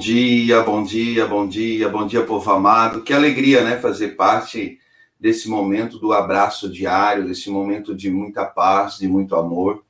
dia, bom dia, bom dia, bom dia, povo amado. Que alegria, né, fazer parte desse momento do abraço diário, desse momento de muita paz, de muito amor.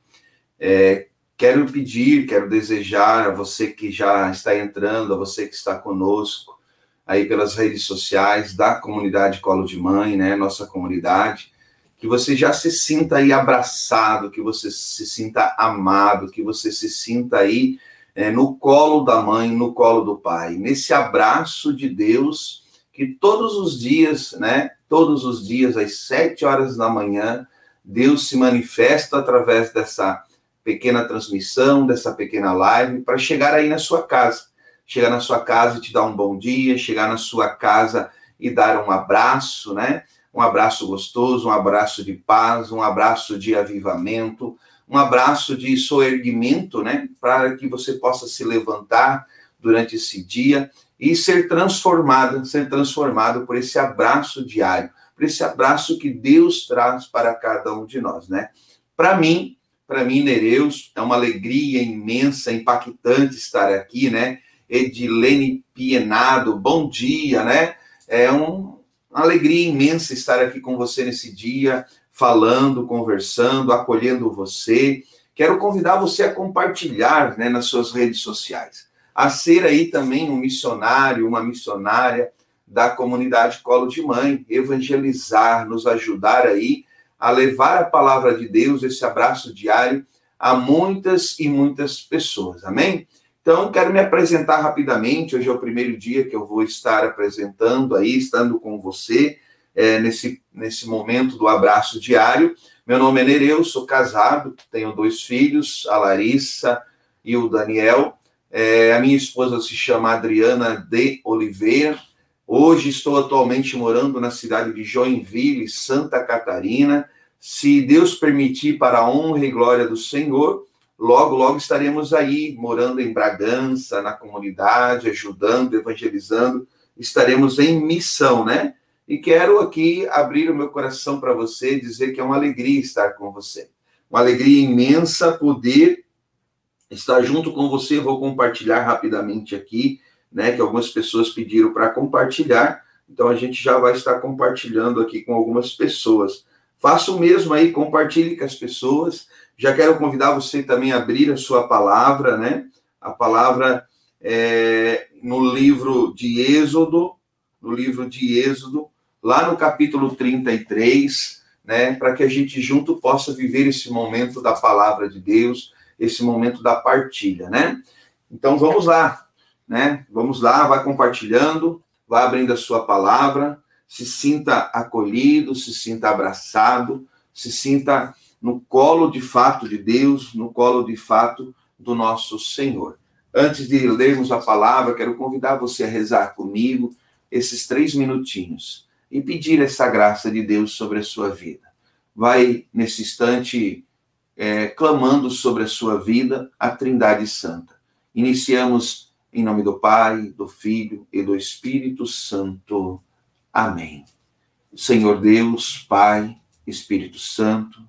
É, quero pedir, quero desejar a você que já está entrando, a você que está conosco aí pelas redes sociais da comunidade Colo de Mãe, né, nossa comunidade, que você já se sinta aí abraçado, que você se sinta amado, que você se sinta aí é, no colo da mãe, no colo do pai, nesse abraço de Deus que todos os dias, né, todos os dias às sete horas da manhã, Deus se manifesta através dessa pequena transmissão, dessa pequena live, para chegar aí na sua casa, chegar na sua casa e te dar um bom dia, chegar na sua casa e dar um abraço, né? um abraço gostoso, um abraço de paz, um abraço de avivamento, um abraço de soerguimento, né, para que você possa se levantar durante esse dia e ser transformado, ser transformado por esse abraço diário, por esse abraço que Deus traz para cada um de nós, né? Para mim, para mim, Nereus, é uma alegria imensa, impactante estar aqui, né? Edilene Pienado, bom dia, né? É um, uma alegria imensa estar aqui com você nesse dia, falando, conversando, acolhendo você. Quero convidar você a compartilhar né, nas suas redes sociais, a ser aí também um missionário, uma missionária da comunidade Colo de Mãe, evangelizar, nos ajudar aí a levar a palavra de Deus, esse abraço diário, a muitas e muitas pessoas. Amém? Então, quero me apresentar rapidamente. Hoje é o primeiro dia que eu vou estar apresentando aí, estando com você, é, nesse, nesse momento do abraço diário. Meu nome é Nereu, sou casado, tenho dois filhos, a Larissa e o Daniel. É, a minha esposa se chama Adriana de Oliveira. Hoje estou atualmente morando na cidade de Joinville, Santa Catarina. Se Deus permitir, para a honra e glória do Senhor, Logo, logo estaremos aí, morando em Bragança, na comunidade, ajudando, evangelizando. Estaremos em missão, né? E quero aqui abrir o meu coração para você, dizer que é uma alegria estar com você. Uma alegria imensa poder estar junto com você. Vou compartilhar rapidamente aqui, né? Que algumas pessoas pediram para compartilhar. Então a gente já vai estar compartilhando aqui com algumas pessoas. Faça o mesmo aí, compartilhe com as pessoas já quero convidar você também a abrir a sua palavra, né? A palavra é, no livro de Êxodo, no livro de Êxodo, lá no capítulo 33, né? Para que a gente junto possa viver esse momento da palavra de Deus, esse momento da partilha, né? Então vamos lá, né? Vamos lá, vai compartilhando, vai abrindo a sua palavra, se sinta acolhido, se sinta abraçado, se sinta no colo de fato de Deus, no colo de fato do nosso Senhor. Antes de lermos a palavra, quero convidar você a rezar comigo esses três minutinhos e pedir essa graça de Deus sobre a sua vida. Vai, nesse instante, é, clamando sobre a sua vida a Trindade Santa. Iniciamos em nome do Pai, do Filho e do Espírito Santo. Amém. Senhor Deus, Pai, Espírito Santo,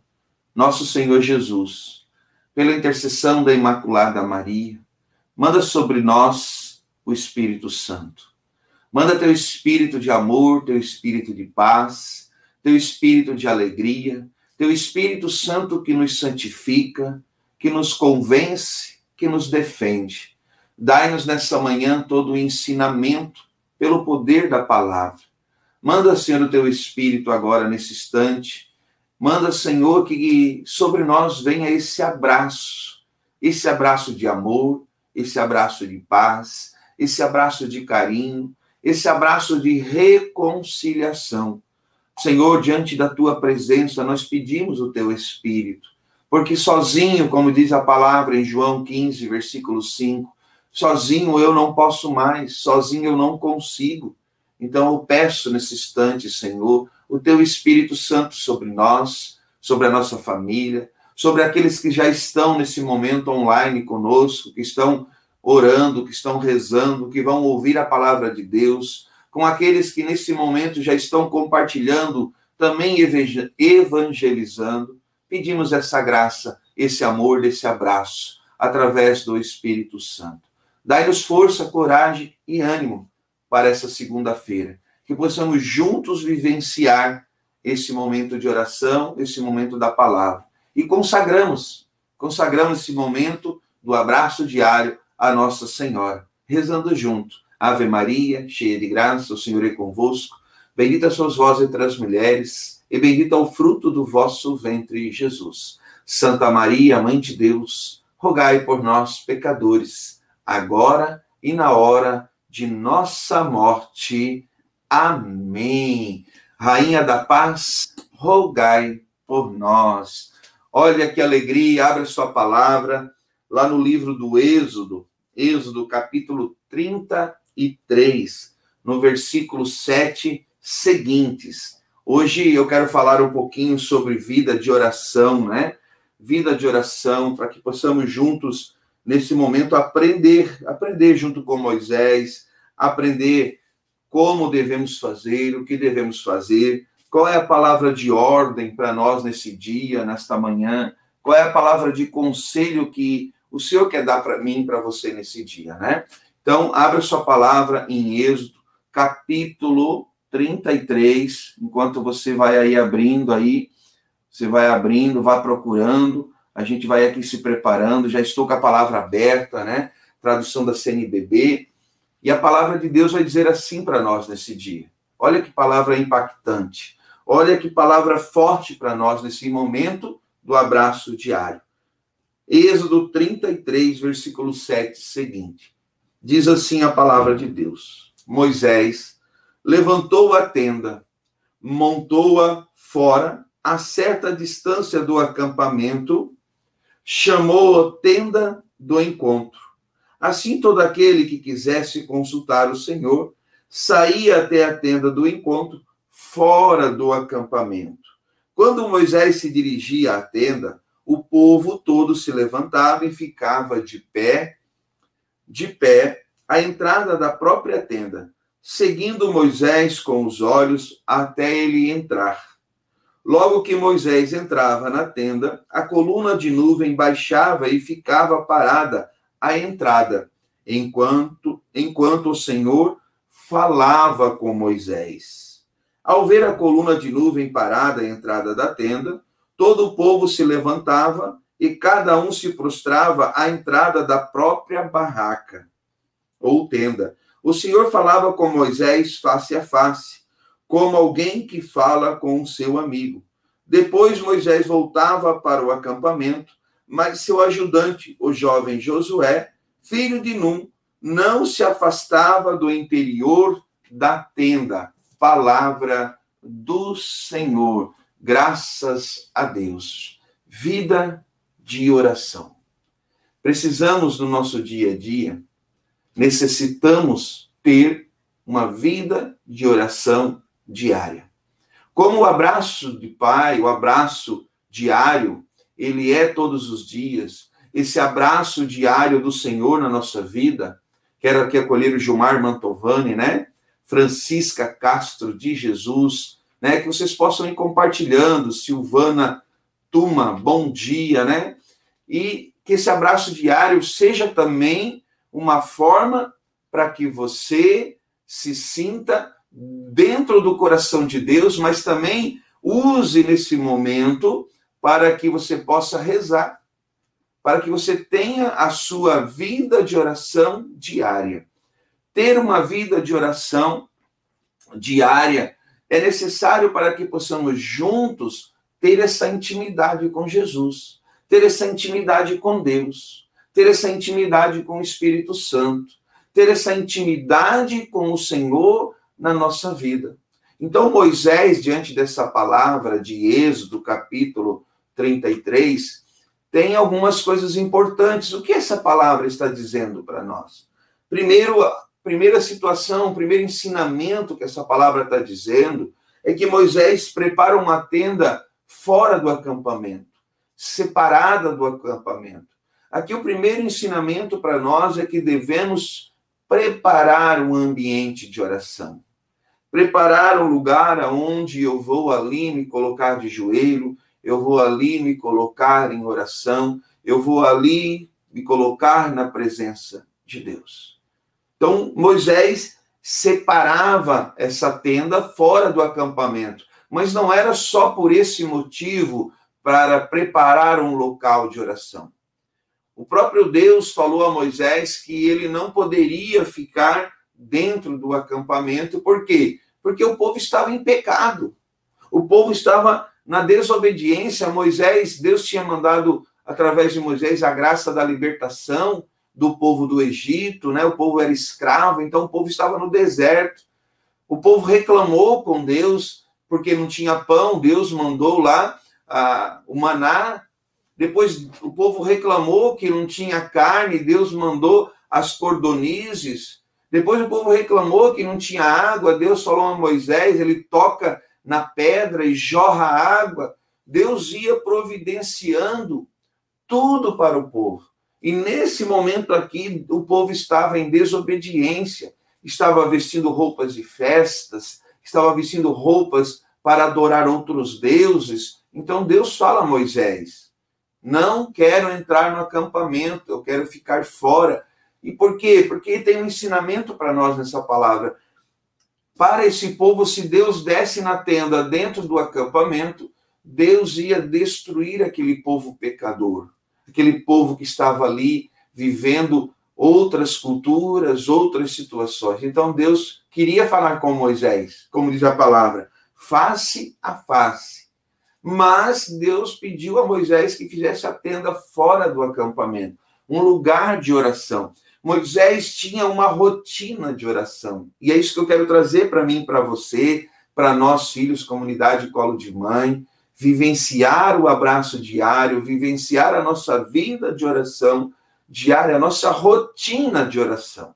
nosso Senhor Jesus, pela intercessão da Imaculada Maria, manda sobre nós o Espírito Santo. Manda teu espírito de amor, teu espírito de paz, teu espírito de alegria, teu Espírito Santo que nos santifica, que nos convence, que nos defende. Dai-nos nessa manhã todo o ensinamento pelo poder da palavra. Manda, Senhor, o teu Espírito agora nesse instante Manda, Senhor, que sobre nós venha esse abraço, esse abraço de amor, esse abraço de paz, esse abraço de carinho, esse abraço de reconciliação. Senhor, diante da tua presença, nós pedimos o teu espírito, porque sozinho, como diz a palavra em João 15, versículo 5, sozinho eu não posso mais, sozinho eu não consigo. Então eu peço nesse instante, Senhor, o teu Espírito Santo sobre nós, sobre a nossa família, sobre aqueles que já estão nesse momento online conosco, que estão orando, que estão rezando, que vão ouvir a palavra de Deus, com aqueles que nesse momento já estão compartilhando, também evangelizando. Pedimos essa graça, esse amor, esse abraço, através do Espírito Santo. Dai-nos força, coragem e ânimo para essa segunda-feira. Que possamos juntos vivenciar esse momento de oração, esse momento da palavra. E consagramos, consagramos esse momento do abraço diário à Nossa Senhora, rezando junto. Ave Maria, cheia de graça, o Senhor é convosco. Bendita sois vós entre as mulheres, e bendito é o fruto do vosso ventre, Jesus. Santa Maria, Mãe de Deus, rogai por nós, pecadores, agora e na hora de nossa morte. Amém. Rainha da Paz, rogai por nós. Olha que alegria, abre sua palavra lá no livro do Êxodo, Êxodo capítulo 33, no versículo 7 seguintes. Hoje eu quero falar um pouquinho sobre vida de oração, né? Vida de oração, para que possamos juntos nesse momento aprender, aprender junto com Moisés, aprender como devemos fazer, o que devemos fazer, qual é a palavra de ordem para nós nesse dia, nesta manhã, qual é a palavra de conselho que o Senhor quer dar para mim, para você nesse dia, né? Então, abra sua palavra em Êxodo, capítulo 33, enquanto você vai aí abrindo aí, você vai abrindo, vá procurando, a gente vai aqui se preparando, já estou com a palavra aberta, né? Tradução da CNBB. E a palavra de Deus vai dizer assim para nós nesse dia. Olha que palavra impactante. Olha que palavra forte para nós nesse momento do abraço diário. Êxodo 33, versículo 7 seguinte. Diz assim a palavra de Deus: Moisés levantou a tenda, montou-a fora, a certa distância do acampamento, chamou a tenda do encontro. Assim, todo aquele que quisesse consultar o Senhor saía até a tenda do encontro, fora do acampamento. Quando Moisés se dirigia à tenda, o povo todo se levantava e ficava de pé, de pé, à entrada da própria tenda, seguindo Moisés com os olhos até ele entrar. Logo que Moisés entrava na tenda, a coluna de nuvem baixava e ficava parada à entrada, enquanto enquanto o Senhor falava com Moisés. Ao ver a coluna de nuvem parada à entrada da tenda, todo o povo se levantava e cada um se prostrava à entrada da própria barraca ou tenda. O Senhor falava com Moisés face a face como alguém que fala com o seu amigo. Depois Moisés voltava para o acampamento, mas seu ajudante, o jovem Josué, filho de Num, não se afastava do interior da tenda. Palavra do Senhor. Graças a Deus. Vida de oração. Precisamos no nosso dia a dia, necessitamos ter uma vida de oração diária. Como o abraço de pai, o abraço diário, ele é todos os dias, esse abraço diário do Senhor na nossa vida, quero aqui acolher o Gilmar Mantovani, né? Francisca Castro de Jesus, né? Que vocês possam ir compartilhando, Silvana Tuma, bom dia, né? E que esse abraço diário seja também uma forma para que você se sinta dentro do coração de Deus, mas também use nesse momento para que você possa rezar, para que você tenha a sua vida de oração diária. Ter uma vida de oração diária é necessário para que possamos juntos ter essa intimidade com Jesus, ter essa intimidade com Deus, ter essa intimidade com o Espírito Santo, ter essa intimidade com o Senhor na nossa vida. Então, Moisés, diante dessa palavra de Êxodo, capítulo 33, tem algumas coisas importantes. O que essa palavra está dizendo para nós? Primeiro, primeira situação, primeiro ensinamento que essa palavra está dizendo é que Moisés prepara uma tenda fora do acampamento, separada do acampamento. Aqui o primeiro ensinamento para nós é que devemos preparar um ambiente de oração preparar um lugar aonde eu vou ali me colocar de joelho, eu vou ali me colocar em oração, eu vou ali me colocar na presença de Deus. Então, Moisés separava essa tenda fora do acampamento, mas não era só por esse motivo para preparar um local de oração. O próprio Deus falou a Moisés que ele não poderia ficar dentro do acampamento, por quê? Porque o povo estava em pecado. O povo estava na desobediência. Moisés, Deus tinha mandado através de Moisés a graça da libertação do povo do Egito, né? O povo era escravo, então o povo estava no deserto. O povo reclamou com Deus porque não tinha pão, Deus mandou lá ah, o maná. Depois o povo reclamou que não tinha carne, Deus mandou as cordonizes. Depois o povo reclamou que não tinha água, Deus falou a Moisés, ele toca na pedra e jorra água. Deus ia providenciando tudo para o povo. E nesse momento aqui, o povo estava em desobediência, estava vestindo roupas de festas, estava vestindo roupas para adorar outros deuses. Então Deus fala a Moisés: Não quero entrar no acampamento, eu quero ficar fora. E por quê? Porque tem um ensinamento para nós nessa palavra. Para esse povo, se Deus desse na tenda dentro do acampamento, Deus ia destruir aquele povo pecador aquele povo que estava ali vivendo outras culturas, outras situações. Então Deus queria falar com Moisés, como diz a palavra, face a face. Mas Deus pediu a Moisés que fizesse a tenda fora do acampamento, um lugar de oração. Moisés tinha uma rotina de oração. E é isso que eu quero trazer para mim, para você, para nós filhos, comunidade Colo de Mãe vivenciar o abraço diário, vivenciar a nossa vida de oração diária, a nossa rotina de oração.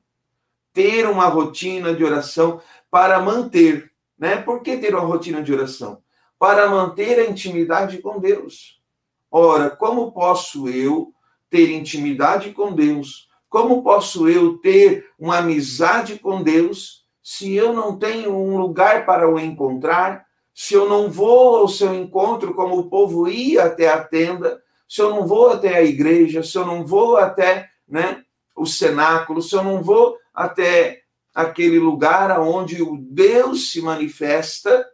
Ter uma rotina de oração para manter, né? Por que ter uma rotina de oração? Para manter a intimidade com Deus. Ora, como posso eu ter intimidade com Deus? Como posso eu ter uma amizade com Deus se eu não tenho um lugar para o encontrar, se eu não vou ao seu encontro como o povo ia até a tenda, se eu não vou até a igreja, se eu não vou até né, o cenáculo, se eu não vou até aquele lugar onde o Deus se manifesta,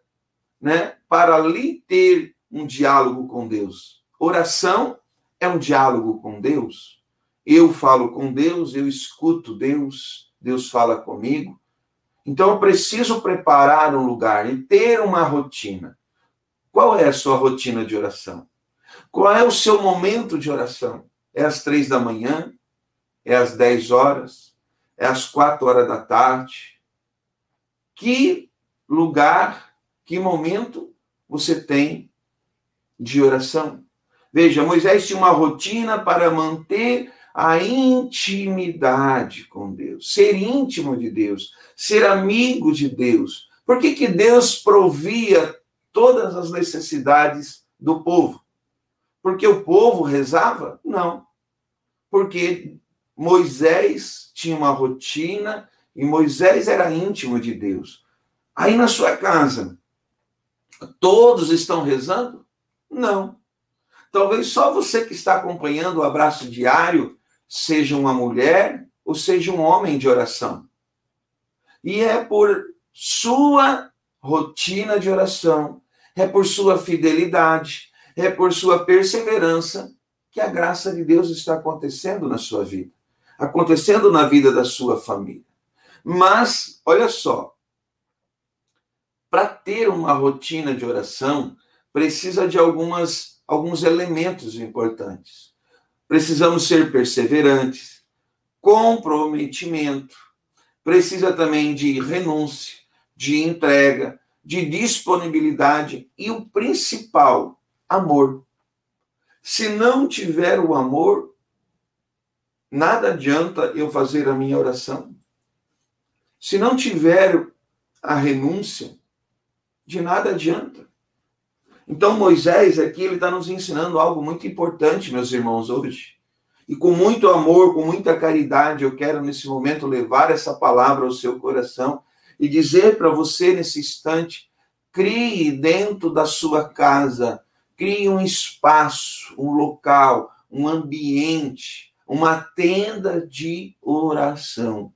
né, para ali ter um diálogo com Deus. Oração é um diálogo com Deus. Eu falo com Deus, eu escuto Deus, Deus fala comigo. Então eu preciso preparar um lugar e ter uma rotina. Qual é a sua rotina de oração? Qual é o seu momento de oração? É às três da manhã? É às dez horas? É às quatro horas da tarde? Que lugar, que momento você tem de oração? Veja, Moisés tinha uma rotina para manter a intimidade com Deus, ser íntimo de Deus, ser amigo de Deus. Por que, que Deus provia todas as necessidades do povo? Porque o povo rezava? Não. Porque Moisés tinha uma rotina e Moisés era íntimo de Deus. Aí na sua casa, todos estão rezando? Não. Talvez só você que está acompanhando o abraço diário seja uma mulher ou seja um homem de oração. E é por sua rotina de oração, é por sua fidelidade, é por sua perseverança que a graça de Deus está acontecendo na sua vida, acontecendo na vida da sua família. Mas, olha só, para ter uma rotina de oração, precisa de algumas, alguns elementos importantes. Precisamos ser perseverantes, comprometimento, precisa também de renúncia, de entrega, de disponibilidade e o principal, amor. Se não tiver o amor, nada adianta eu fazer a minha oração. Se não tiver a renúncia, de nada adianta. Então, Moisés aqui, ele está nos ensinando algo muito importante, meus irmãos, hoje. E com muito amor, com muita caridade, eu quero nesse momento levar essa palavra ao seu coração e dizer para você nesse instante: crie dentro da sua casa, crie um espaço, um local, um ambiente, uma tenda de oração.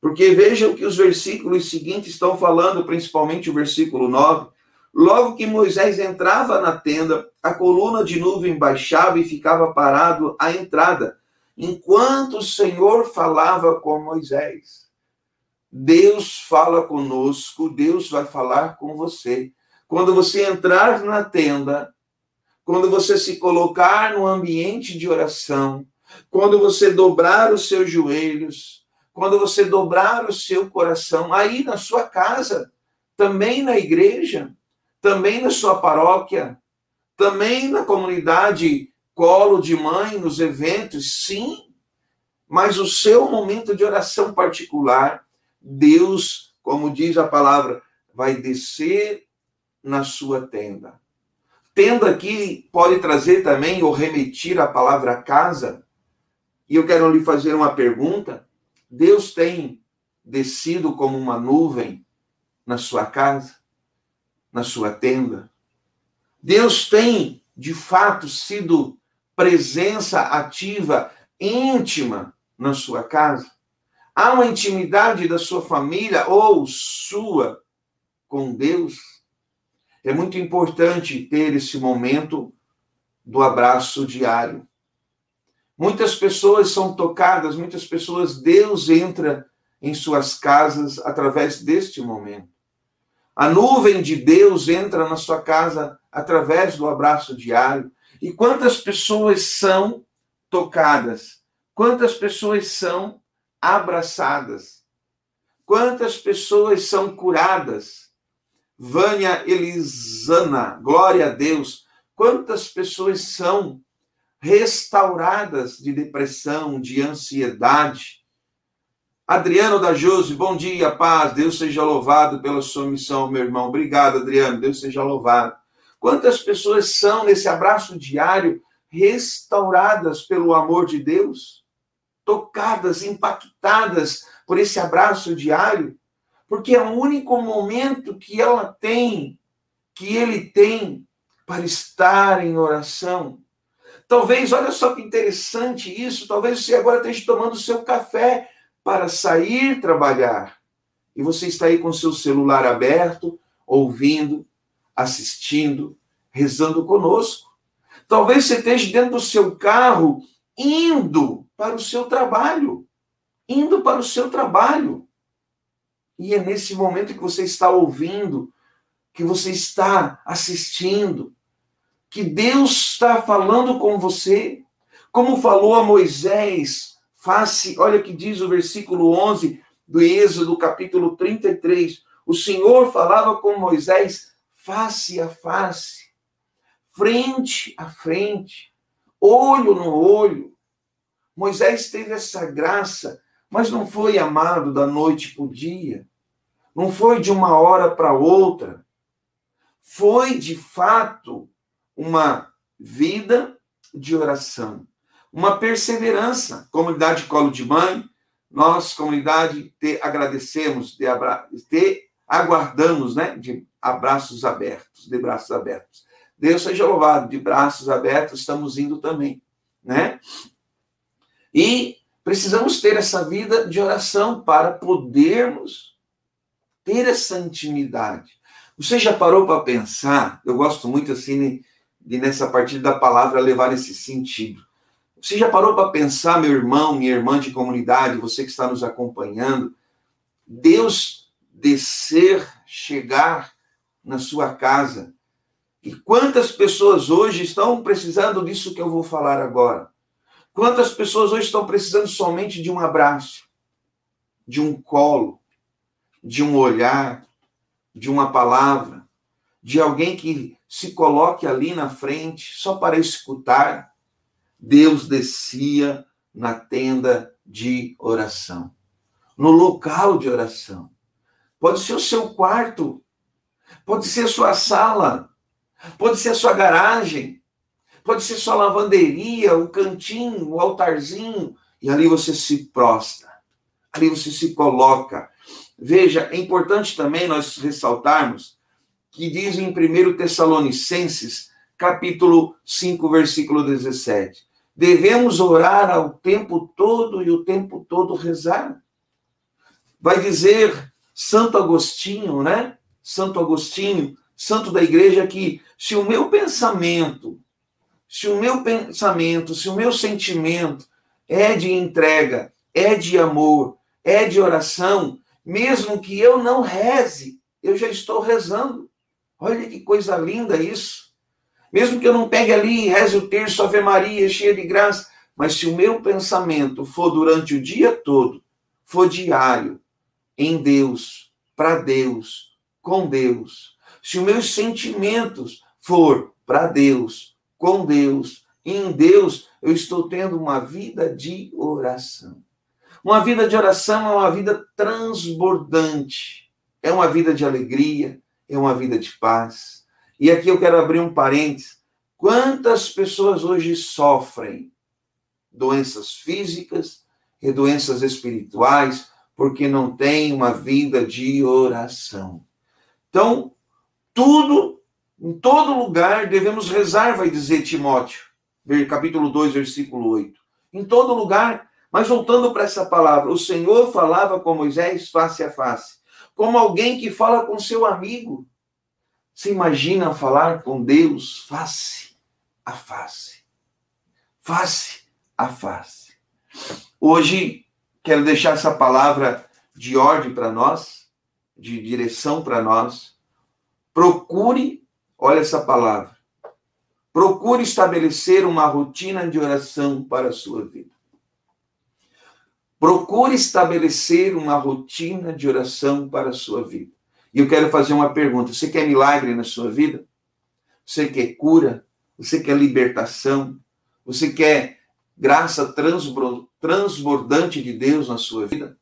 Porque vejam que os versículos seguintes estão falando, principalmente o versículo 9. Logo que Moisés entrava na tenda, a coluna de nuvem baixava e ficava parado à entrada, enquanto o Senhor falava com Moisés. Deus fala conosco, Deus vai falar com você. Quando você entrar na tenda, quando você se colocar no ambiente de oração, quando você dobrar os seus joelhos, quando você dobrar o seu coração, aí na sua casa, também na igreja, também na sua paróquia, também na comunidade colo de mãe, nos eventos, sim, mas o seu momento de oração particular, Deus, como diz a palavra, vai descer na sua tenda. Tenda aqui pode trazer também ou remetir a palavra casa, e eu quero lhe fazer uma pergunta. Deus tem descido como uma nuvem na sua casa, na sua tenda? Deus tem, de fato, sido presença ativa, íntima na sua casa? Há uma intimidade da sua família ou sua com Deus? É muito importante ter esse momento do abraço diário. Muitas pessoas são tocadas, muitas pessoas, Deus entra em suas casas através deste momento. A nuvem de Deus entra na sua casa através do abraço diário. E quantas pessoas são tocadas? Quantas pessoas são abraçadas? Quantas pessoas são curadas? Vânia Elisana, glória a Deus. Quantas pessoas são restauradas de depressão, de ansiedade. Adriano da Jose, bom dia, paz. Deus seja louvado pela sua missão, meu irmão. Obrigado, Adriano. Deus seja louvado. Quantas pessoas são nesse abraço diário restauradas pelo amor de Deus? Tocadas, impactadas por esse abraço diário? Porque é o único momento que ela tem, que ele tem para estar em oração Talvez, olha só que interessante isso, talvez você agora esteja tomando o seu café para sair trabalhar. E você está aí com seu celular aberto, ouvindo, assistindo, rezando conosco. Talvez você esteja dentro do seu carro, indo para o seu trabalho. Indo para o seu trabalho. E é nesse momento que você está ouvindo, que você está assistindo, que Deus está falando com você, como falou a Moisés, face, olha que diz o versículo 11 do Êxodo, capítulo 33. O Senhor falava com Moisés face a face, frente a frente, olho no olho. Moisés teve essa graça, mas não foi amado da noite para o dia, não foi de uma hora para outra. Foi de fato uma vida de oração, uma perseverança. Comunidade Colo de Mãe, nós, comunidade, te agradecemos, te, abra... te aguardamos, né, de abraços abertos, de braços abertos. Deus seja louvado, de braços abertos estamos indo também, né? E precisamos ter essa vida de oração para podermos ter essa intimidade. Você já parou para pensar? Eu gosto muito assim de nessa partida da palavra levar esse sentido. Você já parou para pensar, meu irmão, minha irmã de comunidade, você que está nos acompanhando, Deus descer, chegar na sua casa. E quantas pessoas hoje estão precisando disso que eu vou falar agora? Quantas pessoas hoje estão precisando somente de um abraço, de um colo, de um olhar, de uma palavra, de alguém que se coloque ali na frente só para escutar. Deus descia na tenda de oração, no local de oração. Pode ser o seu quarto, pode ser a sua sala, pode ser a sua garagem, pode ser sua lavanderia, o cantinho, o altarzinho, e ali você se prostra, ali você se coloca. Veja, é importante também nós ressaltarmos que diz em 1 Tessalonicenses, capítulo 5, versículo 17: Devemos orar ao tempo todo e o tempo todo rezar. Vai dizer Santo Agostinho, né? Santo Agostinho, santo da igreja, que se o meu pensamento, se o meu pensamento, se o meu sentimento é de entrega, é de amor, é de oração, mesmo que eu não reze, eu já estou rezando. Olha que coisa linda isso. Mesmo que eu não pegue ali e reze o terço, Ave Maria, cheia de graça, mas se o meu pensamento for durante o dia todo, for diário, em Deus, para Deus, com Deus, se os meus sentimentos for para Deus, com Deus, em Deus, eu estou tendo uma vida de oração. Uma vida de oração é uma vida transbordante, é uma vida de alegria, é uma vida de paz. E aqui eu quero abrir um parênteses. Quantas pessoas hoje sofrem doenças físicas e doenças espirituais porque não têm uma vida de oração? Então, tudo, em todo lugar, devemos rezar, vai dizer Timóteo, capítulo 2, versículo 8. Em todo lugar, mas voltando para essa palavra, o Senhor falava com Moisés face a face, como alguém que fala com seu amigo. Você imagina falar com Deus face a face? Face a face. Hoje, quero deixar essa palavra de ordem para nós, de direção para nós. Procure, olha essa palavra, procure estabelecer uma rotina de oração para a sua vida. Procure estabelecer uma rotina de oração para a sua vida. E eu quero fazer uma pergunta: você quer milagre na sua vida? Você quer cura? Você quer libertação? Você quer graça transbordante de Deus na sua vida?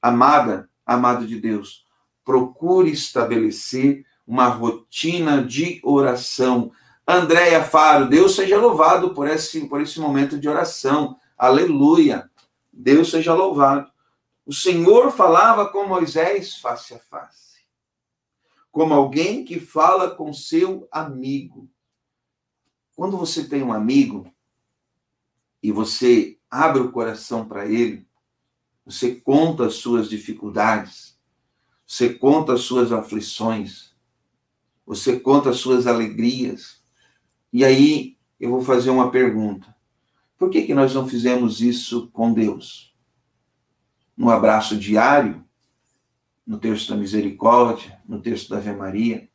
Amada, amado de Deus, procure estabelecer uma rotina de oração. Andréia Faro, Deus seja louvado por esse, por esse momento de oração. Aleluia. Deus seja louvado. O Senhor falava com Moisés face a face, como alguém que fala com seu amigo. Quando você tem um amigo e você abre o coração para ele, você conta as suas dificuldades, você conta as suas aflições, você conta as suas alegrias. E aí eu vou fazer uma pergunta. Por que, que nós não fizemos isso com Deus? No abraço diário, no texto da misericórdia, no texto da Ave Maria.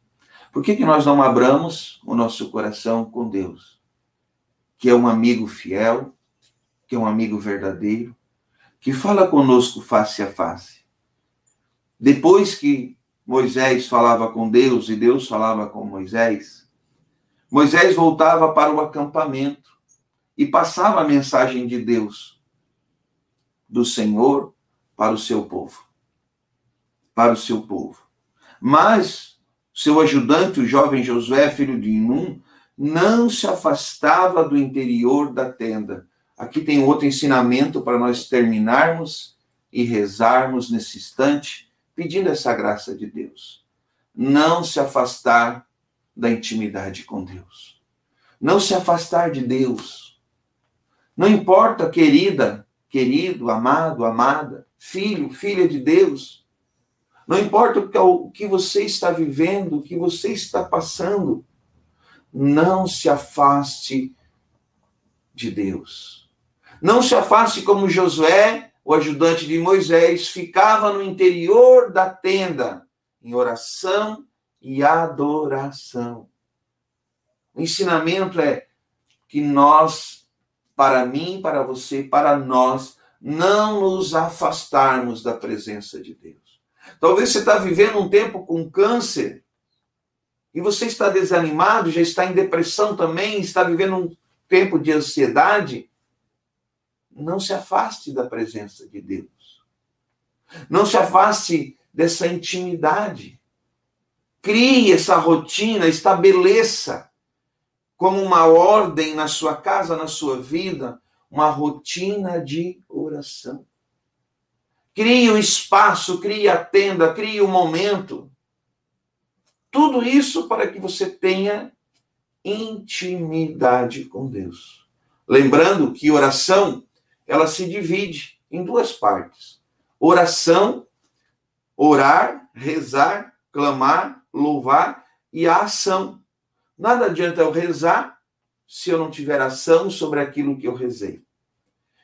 Por que, que nós não abramos o nosso coração com Deus? Que é um amigo fiel, que é um amigo verdadeiro, que fala conosco face a face. Depois que Moisés falava com Deus e Deus falava com Moisés, Moisés voltava para o acampamento e passava a mensagem de Deus, do Senhor, para o seu povo. Para o seu povo. Mas seu ajudante, o jovem Josué, filho de Inum, não se afastava do interior da tenda. Aqui tem outro ensinamento para nós terminarmos e rezarmos nesse instante, pedindo essa graça de Deus. Não se afastar da intimidade com Deus. Não se afastar de Deus não importa, querida, querido, amado, amada, filho, filha de Deus. Não importa o que você está vivendo, o que você está passando. Não se afaste de Deus. Não se afaste como Josué, o ajudante de Moisés, ficava no interior da tenda, em oração e adoração. O ensinamento é que nós para mim, para você, para nós, não nos afastarmos da presença de Deus. Talvez você está vivendo um tempo com câncer e você está desanimado, já está em depressão também, está vivendo um tempo de ansiedade. Não se afaste da presença de Deus. Não se afaste dessa intimidade. Crie essa rotina, estabeleça como uma ordem na sua casa, na sua vida, uma rotina de oração. Crie o espaço, crie a tenda, crie o momento. Tudo isso para que você tenha intimidade com Deus. Lembrando que oração, ela se divide em duas partes. Oração, orar, rezar, clamar, louvar e a ação. Nada adianta eu rezar se eu não tiver ação sobre aquilo que eu rezei.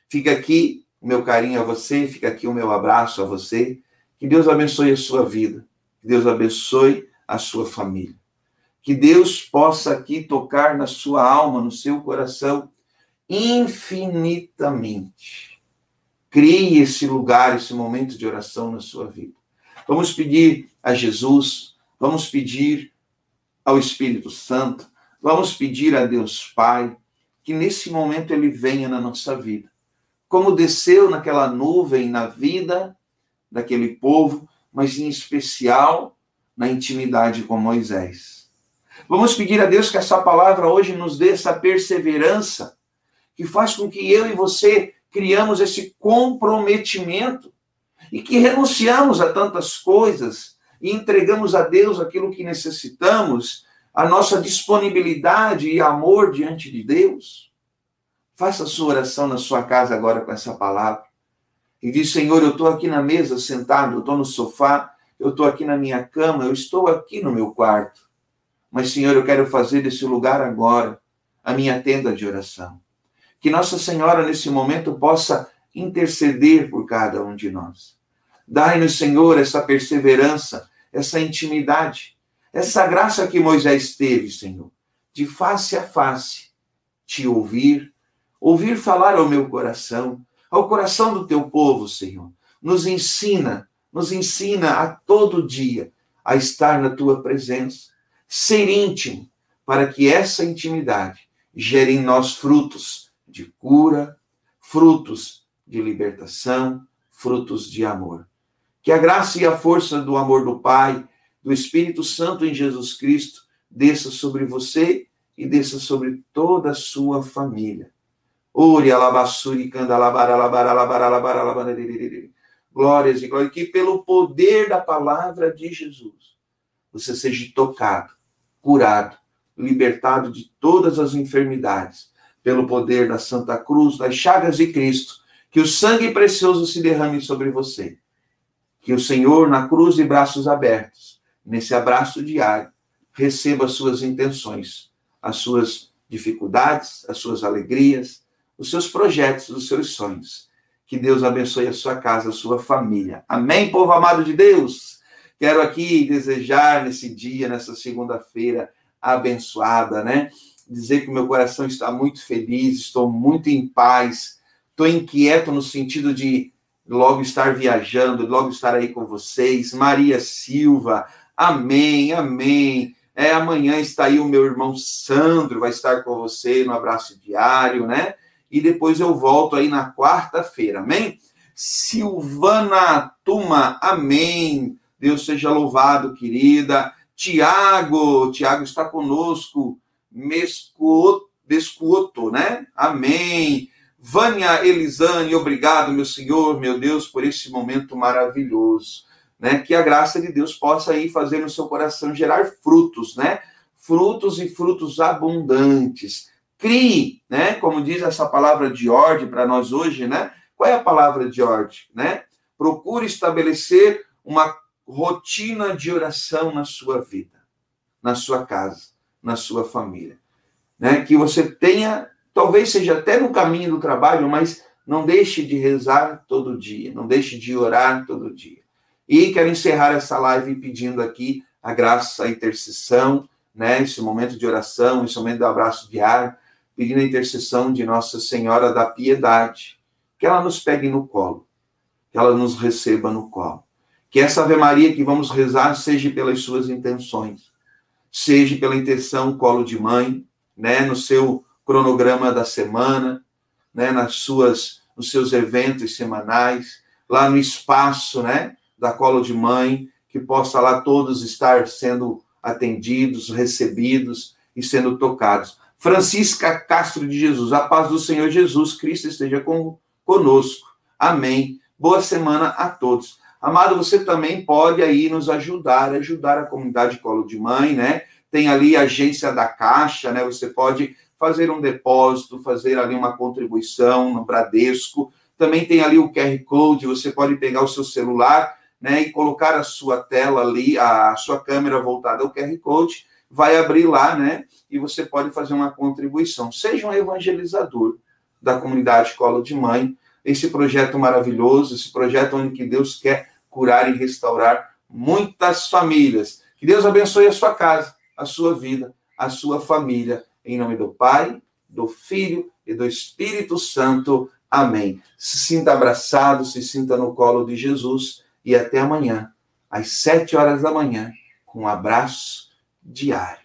Fica aqui o meu carinho a você, fica aqui o meu abraço a você. Que Deus abençoe a sua vida. Que Deus abençoe a sua família. Que Deus possa aqui tocar na sua alma, no seu coração, infinitamente. Crie esse lugar, esse momento de oração na sua vida. Vamos pedir a Jesus, vamos pedir ao Espírito Santo, vamos pedir a Deus Pai que nesse momento ele venha na nossa vida. Como desceu naquela nuvem na vida daquele povo, mas em especial na intimidade com Moisés. Vamos pedir a Deus que essa palavra hoje nos dê essa perseverança que faz com que eu e você criamos esse comprometimento e que renunciamos a tantas coisas e entregamos a Deus aquilo que necessitamos, a nossa disponibilidade e amor diante de Deus. Faça a sua oração na sua casa agora com essa palavra. E diz: Senhor, eu estou aqui na mesa sentado, eu estou no sofá, eu estou aqui na minha cama, eu estou aqui no meu quarto. Mas, Senhor, eu quero fazer desse lugar agora a minha tenda de oração. Que Nossa Senhora, nesse momento, possa interceder por cada um de nós. Dai-nos, Senhor, essa perseverança, essa intimidade, essa graça que Moisés teve, Senhor, de face a face, te ouvir, ouvir falar ao meu coração, ao coração do teu povo, Senhor. Nos ensina, nos ensina a todo dia a estar na tua presença, ser íntimo, para que essa intimidade gere em nós frutos de cura, frutos de libertação, frutos de amor. Que a graça e a força do amor do Pai, do Espírito Santo em Jesus Cristo, desça sobre você e desça sobre toda a sua família. Ore alabassuri candalabara alabara alabara alabara alabara Glórias e glórias. Que pelo poder da palavra de Jesus, você seja tocado, curado, libertado de todas as enfermidades pelo poder da Santa Cruz, das chagas de Cristo, que o sangue precioso se derrame sobre você. Que o Senhor, na cruz de braços abertos, nesse abraço diário, receba as suas intenções, as suas dificuldades, as suas alegrias, os seus projetos, os seus sonhos. Que Deus abençoe a sua casa, a sua família. Amém, povo amado de Deus? Quero aqui desejar nesse dia, nessa segunda-feira abençoada, né? dizer que meu coração está muito feliz, estou muito em paz, estou inquieto no sentido de logo estar viajando, logo estar aí com vocês. Maria Silva, amém, amém. É, amanhã está aí o meu irmão Sandro, vai estar com você no abraço diário, né? E depois eu volto aí na quarta-feira, amém? Silvana Tuma, amém. Deus seja louvado, querida. Tiago, Tiago está conosco Mescuoto, né? Amém. Vânia Elisane, obrigado, meu Senhor, meu Deus, por esse momento maravilhoso, né? Que a graça de Deus possa aí fazer no seu coração gerar frutos, né? Frutos e frutos abundantes. Crie, né? Como diz essa palavra de ordem para nós hoje, né? Qual é a palavra de ordem, né? Procure estabelecer uma rotina de oração na sua vida, na sua casa na sua família. Né? Que você tenha, talvez seja até no caminho do trabalho, mas não deixe de rezar todo dia, não deixe de orar todo dia. E quero encerrar essa live pedindo aqui a graça, a intercessão, né? Esse momento de oração, esse momento do abraço diário, pedindo a intercessão de Nossa Senhora da Piedade, que ela nos pegue no colo, que ela nos receba no colo. Que essa Ave Maria que vamos rezar seja pelas suas intenções, seja pela intenção colo de mãe, né, no seu cronograma da semana, né, nas suas nos seus eventos semanais, lá no espaço, né, da colo de mãe, que possa lá todos estar sendo atendidos, recebidos e sendo tocados. Francisca Castro de Jesus, a paz do Senhor Jesus Cristo esteja com, conosco. Amém. Boa semana a todos. Amado, você também pode aí nos ajudar, ajudar a comunidade Colo de Mãe, né? Tem ali a agência da Caixa, né? Você pode fazer um depósito, fazer ali uma contribuição no Bradesco. Também tem ali o QR Code, você pode pegar o seu celular né, e colocar a sua tela ali, a sua câmera voltada ao QR Code, vai abrir lá, né? E você pode fazer uma contribuição. Seja um evangelizador da comunidade Colo de Mãe, esse projeto maravilhoso, esse projeto onde que Deus quer curar e restaurar muitas famílias. Que Deus abençoe a sua casa, a sua vida, a sua família. Em nome do Pai, do Filho e do Espírito Santo. Amém. Se sinta abraçado, se sinta no colo de Jesus e até amanhã, às sete horas da manhã, com um abraço diário.